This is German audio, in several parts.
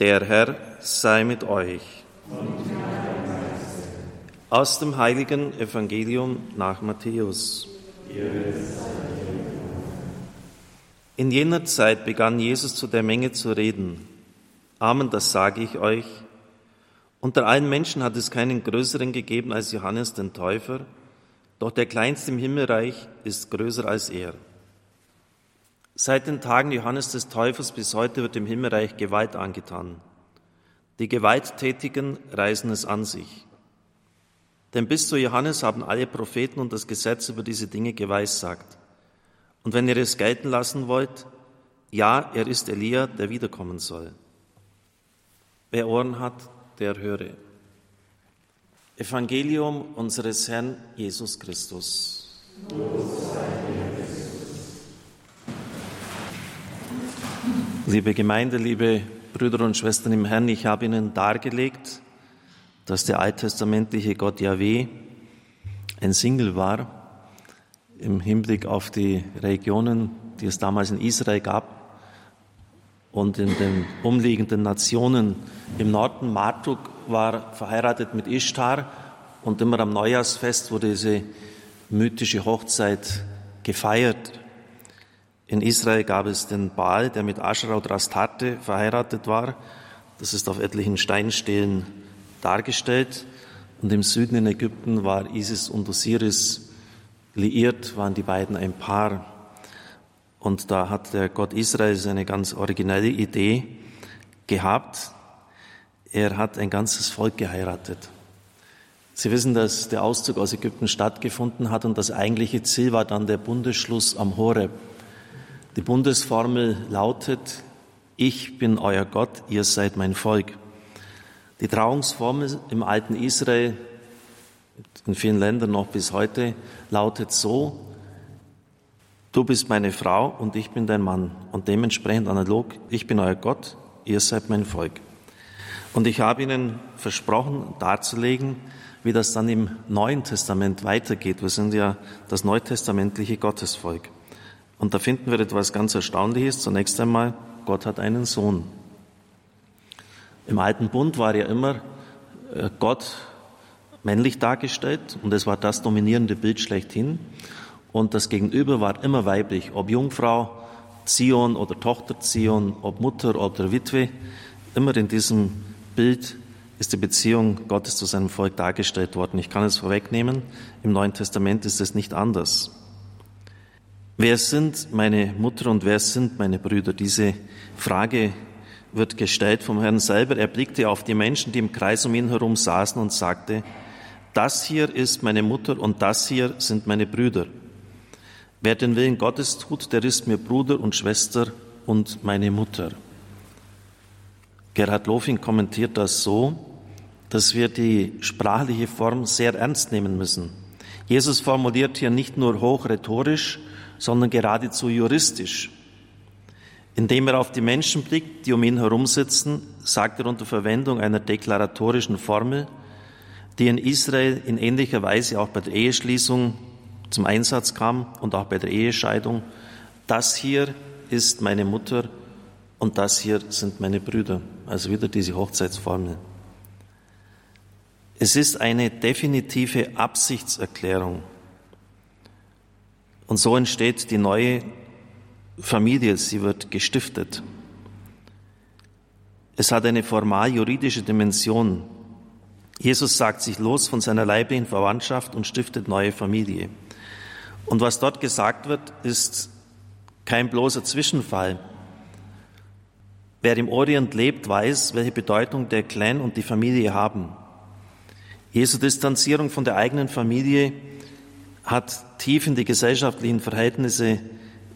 Der Herr sei mit euch. Aus dem heiligen Evangelium nach Matthäus. In jener Zeit begann Jesus zu der Menge zu reden. Amen, das sage ich euch. Unter allen Menschen hat es keinen größeren gegeben als Johannes den Täufer, doch der Kleinste im Himmelreich ist größer als er. Seit den Tagen Johannes des Täufers bis heute wird dem Himmelreich Gewalt angetan. Die Gewalttätigen reißen es an sich. Denn bis zu Johannes haben alle Propheten und das Gesetz über diese Dinge geweissagt. Und wenn ihr es gelten lassen wollt, ja, er ist Elia, der wiederkommen soll. Wer Ohren hat, der höre. Evangelium unseres Herrn Jesus Christus. Liebe Gemeinde, liebe Brüder und Schwestern im Herrn, ich habe Ihnen dargelegt, dass der alttestamentliche Gott Yahweh ein Single war im Hinblick auf die Regionen, die es damals in Israel gab und in den umliegenden Nationen. Im Norden Marduk war verheiratet mit Ishtar und immer am Neujahrsfest wurde diese mythische Hochzeit gefeiert. In Israel gab es den Baal, der mit Asherah und Astarte verheiratet war. Das ist auf etlichen Steinstelen dargestellt. Und im Süden in Ägypten war Isis und Osiris liiert, waren die beiden ein Paar. Und da hat der Gott Israels eine ganz originelle Idee gehabt. Er hat ein ganzes Volk geheiratet. Sie wissen, dass der Auszug aus Ägypten stattgefunden hat und das eigentliche Ziel war dann der Bundesschluss am Horeb. Die Bundesformel lautet, ich bin euer Gott, ihr seid mein Volk. Die Trauungsformel im alten Israel, in vielen Ländern noch bis heute, lautet so, du bist meine Frau und ich bin dein Mann. Und dementsprechend analog, ich bin euer Gott, ihr seid mein Volk. Und ich habe Ihnen versprochen darzulegen, wie das dann im Neuen Testament weitergeht. Wir sind ja das neutestamentliche Gottesvolk. Und da finden wir etwas ganz Erstaunliches. Zunächst einmal, Gott hat einen Sohn. Im alten Bund war ja immer äh, Gott männlich dargestellt und es war das dominierende Bild schlechthin. Und das Gegenüber war immer weiblich, ob Jungfrau, Zion oder Tochter Zion, ob Mutter oder Witwe. Immer in diesem Bild ist die Beziehung Gottes zu seinem Volk dargestellt worden. Ich kann es vorwegnehmen, im Neuen Testament ist es nicht anders. Wer sind meine Mutter und wer sind meine Brüder? Diese Frage wird gestellt vom Herrn selber. Er blickte auf die Menschen, die im Kreis um ihn herum saßen und sagte, das hier ist meine Mutter und das hier sind meine Brüder. Wer den Willen Gottes tut, der ist mir Bruder und Schwester und meine Mutter. Gerhard Lofing kommentiert das so, dass wir die sprachliche Form sehr ernst nehmen müssen. Jesus formuliert hier nicht nur hoch rhetorisch, sondern geradezu juristisch. Indem er auf die Menschen blickt, die um ihn herum sitzen, sagt er unter Verwendung einer deklaratorischen Formel, die in Israel in ähnlicher Weise auch bei der Eheschließung zum Einsatz kam und auch bei der Ehescheidung, das hier ist meine Mutter und das hier sind meine Brüder. Also wieder diese Hochzeitsformel. Es ist eine definitive Absichtserklärung. Und so entsteht die neue Familie, sie wird gestiftet. Es hat eine formal juridische Dimension. Jesus sagt sich los von seiner leiblichen Verwandtschaft und stiftet neue Familie. Und was dort gesagt wird, ist kein bloßer Zwischenfall. Wer im Orient lebt, weiß, welche Bedeutung der Clan und die Familie haben. Jesu Distanzierung von der eigenen Familie hat tief in die gesellschaftlichen Verhältnisse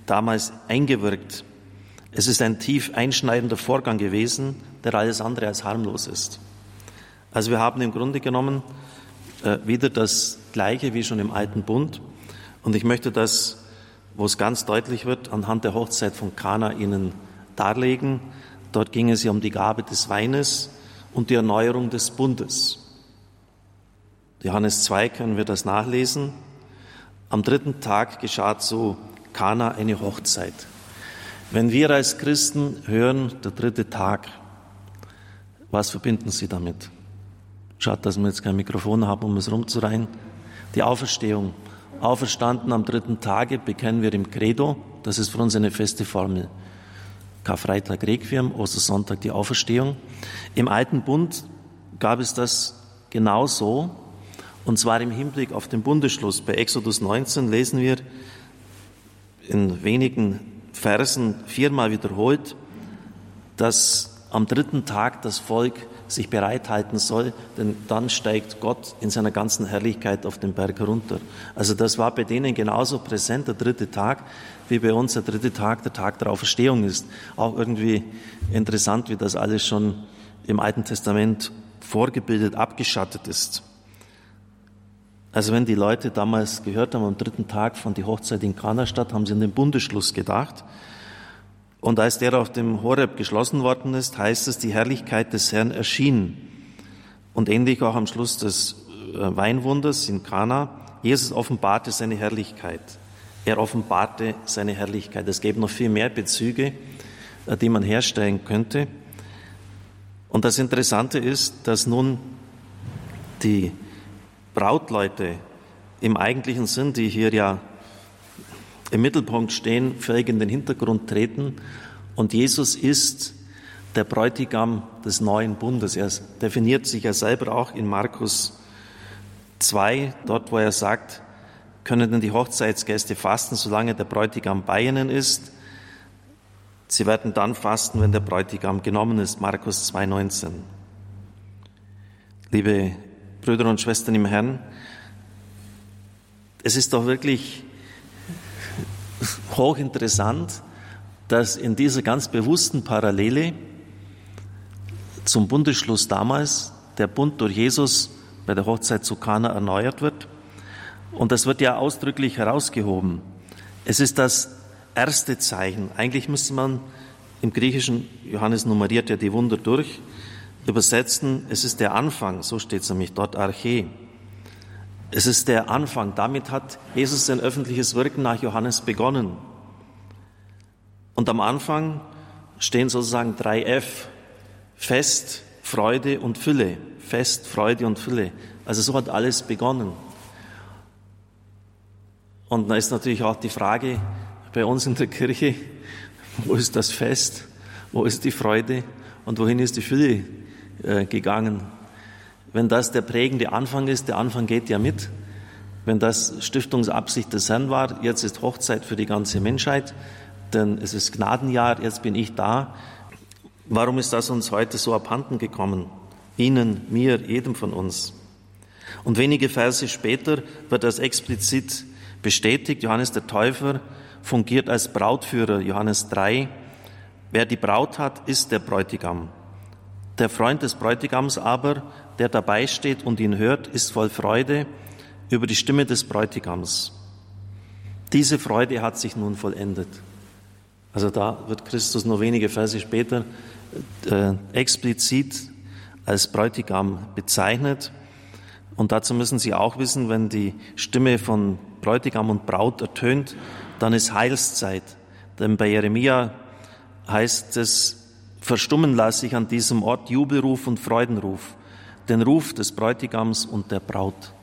damals eingewirkt. Es ist ein tief einschneidender Vorgang gewesen, der alles andere als harmlos ist. Also wir haben im Grunde genommen äh, wieder das Gleiche wie schon im Alten Bund. Und ich möchte das, wo es ganz deutlich wird, anhand der Hochzeit von Kana Ihnen darlegen. Dort ging es ja um die Gabe des Weines und die Erneuerung des Bundes. Johannes 2 können wir das nachlesen. Am dritten Tag geschah zu Kana eine Hochzeit. Wenn wir als Christen hören, der dritte Tag, Was verbinden Sie damit? Schade, dass wir jetzt kein Mikrofon haben, um es rumzureihen. Die Auferstehung. Auferstanden am dritten Tage bekennen wir im Credo. Das ist für uns eine feste Formel. Karfreitag Requiem, Ostersonntag die Auferstehung. Im Alten Bund gab es das genauso. Und zwar im Hinblick auf den Bundesschluss. Bei Exodus 19 lesen wir in wenigen Versen viermal wiederholt, dass am dritten Tag das Volk sich bereithalten soll, denn dann steigt Gott in seiner ganzen Herrlichkeit auf den Berg herunter. Also das war bei denen genauso präsent, der dritte Tag, wie bei uns der dritte Tag der Tag der Auferstehung ist. Auch irgendwie interessant, wie das alles schon im Alten Testament vorgebildet, abgeschattet ist. Also wenn die Leute damals gehört haben am dritten Tag von die Hochzeit in Kana statt, haben sie an den Bundesschluss gedacht. Und als der auf dem Horeb geschlossen worden ist, heißt es, die Herrlichkeit des Herrn erschien. Und ähnlich auch am Schluss des äh, Weinwunders in Kana. Jesus offenbarte seine Herrlichkeit. Er offenbarte seine Herrlichkeit. Es gäbe noch viel mehr Bezüge, äh, die man herstellen könnte. Und das Interessante ist, dass nun die Brautleute im eigentlichen Sinn, die hier ja im Mittelpunkt stehen, völlig in den Hintergrund treten. Und Jesus ist der Bräutigam des neuen Bundes. Er definiert sich ja selber auch in Markus 2, dort wo er sagt, können denn die Hochzeitsgäste fasten, solange der Bräutigam bei ihnen ist? Sie werden dann fasten, wenn der Bräutigam genommen ist. Markus 2,19. Liebe Brüder und Schwestern im Herrn, es ist doch wirklich hochinteressant, dass in dieser ganz bewussten Parallele zum Bundesschluss damals der Bund durch Jesus bei der Hochzeit zu Kana erneuert wird. Und das wird ja ausdrücklich herausgehoben. Es ist das erste Zeichen. Eigentlich müsste man im Griechischen, Johannes nummeriert ja die Wunder durch, übersetzen, es ist der Anfang, so steht es nämlich dort, Arche. Es ist der Anfang. Damit hat Jesus sein öffentliches Wirken nach Johannes begonnen. Und am Anfang stehen sozusagen drei F. Fest, Freude und Fülle. Fest, Freude und Fülle. Also so hat alles begonnen. Und da ist natürlich auch die Frage bei uns in der Kirche, wo ist das Fest, wo ist die Freude und wohin ist die Fülle äh, gegangen? Wenn das der prägende Anfang ist, der Anfang geht ja mit. Wenn das Stiftungsabsicht des Herrn war, jetzt ist Hochzeit für die ganze Menschheit, denn es ist Gnadenjahr, jetzt bin ich da. Warum ist das uns heute so abhanden gekommen? Ihnen, mir, jedem von uns. Und wenige Verse später wird das explizit bestätigt. Johannes der Täufer fungiert als Brautführer, Johannes 3. Wer die Braut hat, ist der Bräutigam. Der Freund des Bräutigams aber, der dabei steht und ihn hört, ist voll Freude über die Stimme des Bräutigams. Diese Freude hat sich nun vollendet. Also da wird Christus nur wenige Verse später äh, explizit als Bräutigam bezeichnet. Und dazu müssen Sie auch wissen, wenn die Stimme von Bräutigam und Braut ertönt, dann ist Heilszeit. Denn bei Jeremia heißt es, Verstummen lasse ich an diesem Ort Jubelruf und Freudenruf, den Ruf des Bräutigams und der Braut.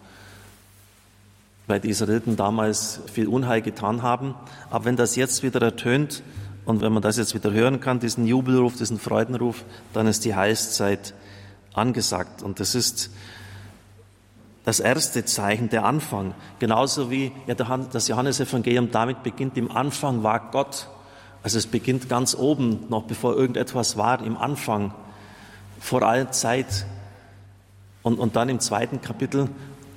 Weil die Israeliten damals viel Unheil getan haben. Aber wenn das jetzt wieder ertönt und wenn man das jetzt wieder hören kann, diesen Jubelruf, diesen Freudenruf, dann ist die Heilszeit angesagt. Und das ist das erste Zeichen, der Anfang. Genauso wie das Johannesevangelium damit beginnt, im Anfang war Gott. Also es beginnt ganz oben, noch bevor irgendetwas war, im Anfang, vor aller Zeit. Und, und dann im zweiten Kapitel,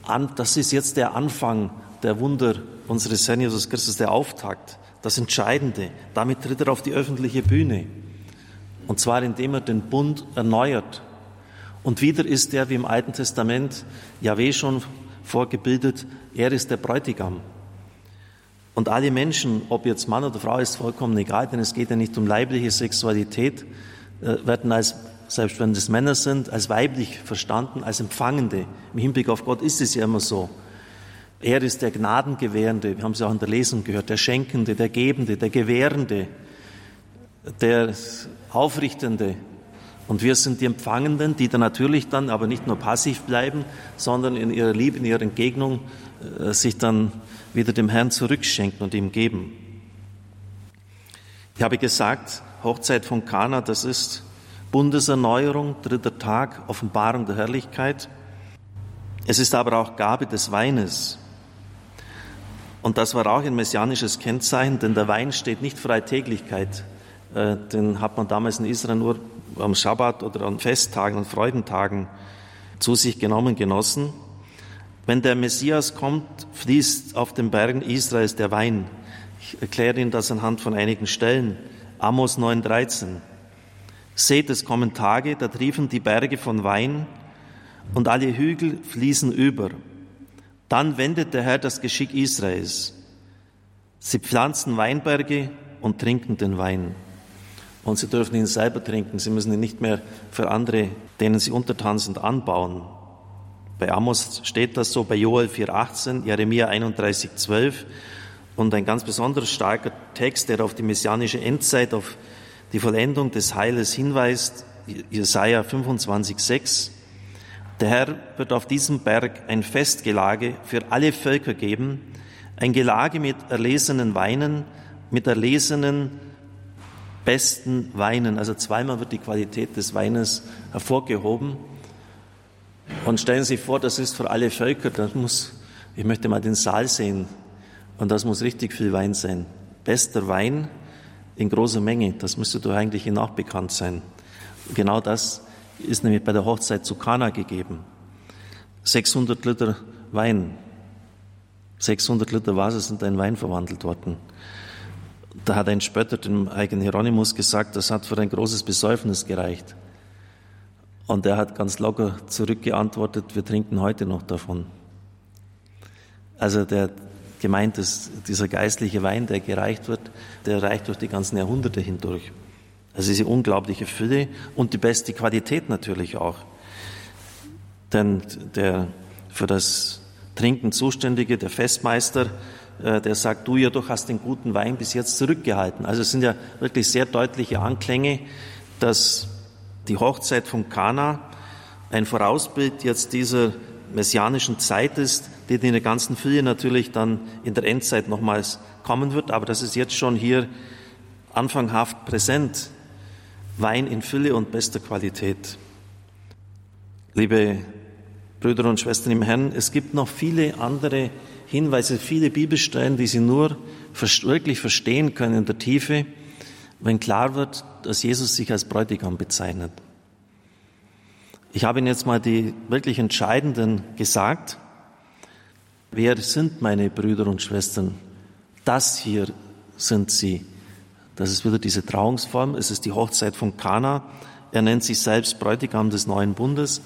an, das ist jetzt der Anfang der Wunder unseres Herrn Jesus Christus, der Auftakt, das Entscheidende. Damit tritt er auf die öffentliche Bühne. Und zwar indem er den Bund erneuert. Und wieder ist er, wie im Alten Testament, Jahweh schon vorgebildet, er ist der Bräutigam. Und alle Menschen, ob jetzt Mann oder Frau, ist vollkommen egal, denn es geht ja nicht um leibliche Sexualität, äh, werden als, selbst wenn es Männer sind, als weiblich verstanden, als Empfangende. Im Hinblick auf Gott ist es ja immer so. Er ist der Gnadengewährende, wir haben es ja auch in der Lesung gehört, der Schenkende, der Gebende, der Gewährende, der Aufrichtende Und wir sind die Empfangenden, die dann natürlich dann aber nicht nur passiv bleiben, sondern in ihrer Liebe, in ihrer Entgegnung äh, sich dann wieder dem Herrn zurückschenken und ihm geben. Ich habe gesagt, Hochzeit von Kana, das ist Bundeserneuerung, dritter Tag, Offenbarung der Herrlichkeit. Es ist aber auch Gabe des Weines. Und das war auch ein messianisches Kennzeichen, denn der Wein steht nicht für Alltäglichkeit. Äh, den hat man damals in Israel nur am Schabbat oder an Festtagen und Freudentagen zu sich genommen, genossen. Wenn der Messias kommt, fließt auf den Bergen Israels der Wein. Ich erkläre Ihnen das anhand von einigen Stellen. Amos 9,13. Seht, es kommen Tage, da triefen die Berge von Wein und alle Hügel fließen über. Dann wendet der Herr das Geschick Israels. Sie pflanzen Weinberge und trinken den Wein. Und sie dürfen ihn selber trinken. Sie müssen ihn nicht mehr für andere, denen sie untertan sind, anbauen. Bei Amos steht das so, bei Joel 4,18, Jeremia 31,12 und ein ganz besonders starker Text, der auf die messianische Endzeit, auf die Vollendung des Heiles hinweist, Jesaja 25,6. Der Herr wird auf diesem Berg ein Festgelage für alle Völker geben, ein Gelage mit erlesenen Weinen, mit erlesenen besten Weinen. Also zweimal wird die Qualität des Weines hervorgehoben. Und stellen Sie sich vor, das ist für alle Völker, das muss, ich möchte mal den Saal sehen, und das muss richtig viel Wein sein. Bester Wein in großer Menge, das müsste doch eigentlich Ihnen auch bekannt sein. Genau das ist nämlich bei der Hochzeit zu Kana gegeben. 600 Liter Wein, 600 Liter Wasser sind in Wein verwandelt worden. Da hat ein Spötter dem eigenen Hieronymus gesagt, das hat für ein großes Besäufnis gereicht. Und er hat ganz locker zurückgeantwortet, wir trinken heute noch davon. Also der gemeint ist, dieser geistliche Wein, der gereicht wird, der reicht durch die ganzen Jahrhunderte hindurch. Also diese unglaubliche Fülle und die beste Qualität natürlich auch. Denn der für das Trinken Zuständige, der Festmeister, äh, der sagt, du ja doch hast den guten Wein bis jetzt zurückgehalten. Also es sind ja wirklich sehr deutliche Anklänge, dass die Hochzeit von Kana ein Vorausbild jetzt dieser messianischen Zeit ist, die in der ganzen Fülle natürlich dann in der Endzeit nochmals kommen wird, aber das ist jetzt schon hier anfanghaft präsent. Wein in Fülle und bester Qualität. Liebe Brüder und Schwestern im Herrn, es gibt noch viele andere Hinweise, viele Bibelstellen, die Sie nur wirklich verstehen können in der Tiefe, wenn klar wird, dass Jesus sich als Bräutigam bezeichnet. Ich habe Ihnen jetzt mal die wirklich entscheidenden gesagt. Wer sind meine Brüder und Schwestern? Das hier sind sie. Das ist wieder diese Trauungsform. Es ist die Hochzeit von Kana. Er nennt sich selbst Bräutigam des neuen Bundes.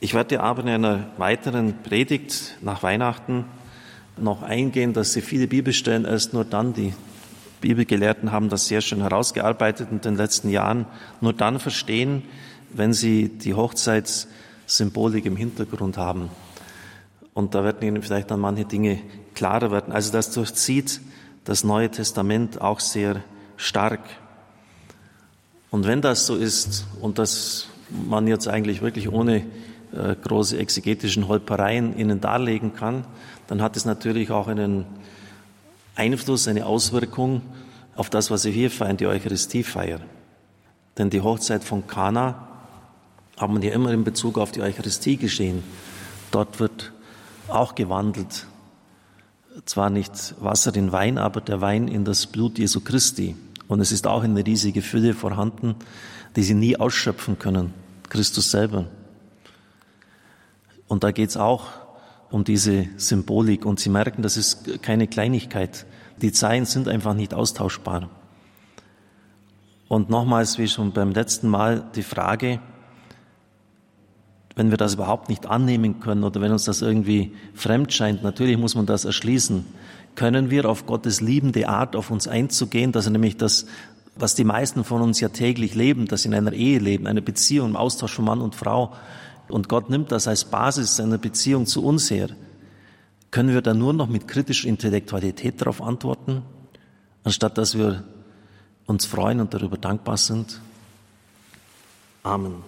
Ich werde aber in einer weiteren Predigt nach Weihnachten noch eingehen, dass Sie viele Bibelstellen erst nur dann, die Bibelgelehrten haben das sehr schön herausgearbeitet in den letzten Jahren, nur dann verstehen, wenn sie die Hochzeitssymbolik im Hintergrund haben. Und da werden Ihnen vielleicht dann manche Dinge klarer werden. Also das durchzieht das Neue Testament auch sehr stark. Und wenn das so ist und dass man jetzt eigentlich wirklich ohne äh, große exegetischen Holpereien Ihnen darlegen kann, dann hat es natürlich auch einen Einfluss, eine Auswirkung auf das, was Sie hier feiern, die Eucharistie feiern. Denn die Hochzeit von Kana haben wir ja immer in Bezug auf die Eucharistie geschehen. Dort wird auch gewandelt. Zwar nicht Wasser in Wein, aber der Wein in das Blut Jesu Christi. Und es ist auch eine riesige Fülle vorhanden, die sie nie ausschöpfen können. Christus selber. Und da geht es auch um diese Symbolik. Und Sie merken, das ist keine Kleinigkeit. Die Zeilen sind einfach nicht austauschbar. Und nochmals, wie schon beim letzten Mal, die Frage, wenn wir das überhaupt nicht annehmen können oder wenn uns das irgendwie fremd scheint, natürlich muss man das erschließen, können wir auf Gottes liebende Art auf uns einzugehen, dass er nämlich das, was die meisten von uns ja täglich leben, dass sie in einer Ehe leben, einer Beziehung, im Austausch von Mann und Frau, und Gott nimmt das als Basis seiner Beziehung zu uns her, können wir dann nur noch mit kritischer Intellektualität darauf antworten, anstatt dass wir uns freuen und darüber dankbar sind? Amen.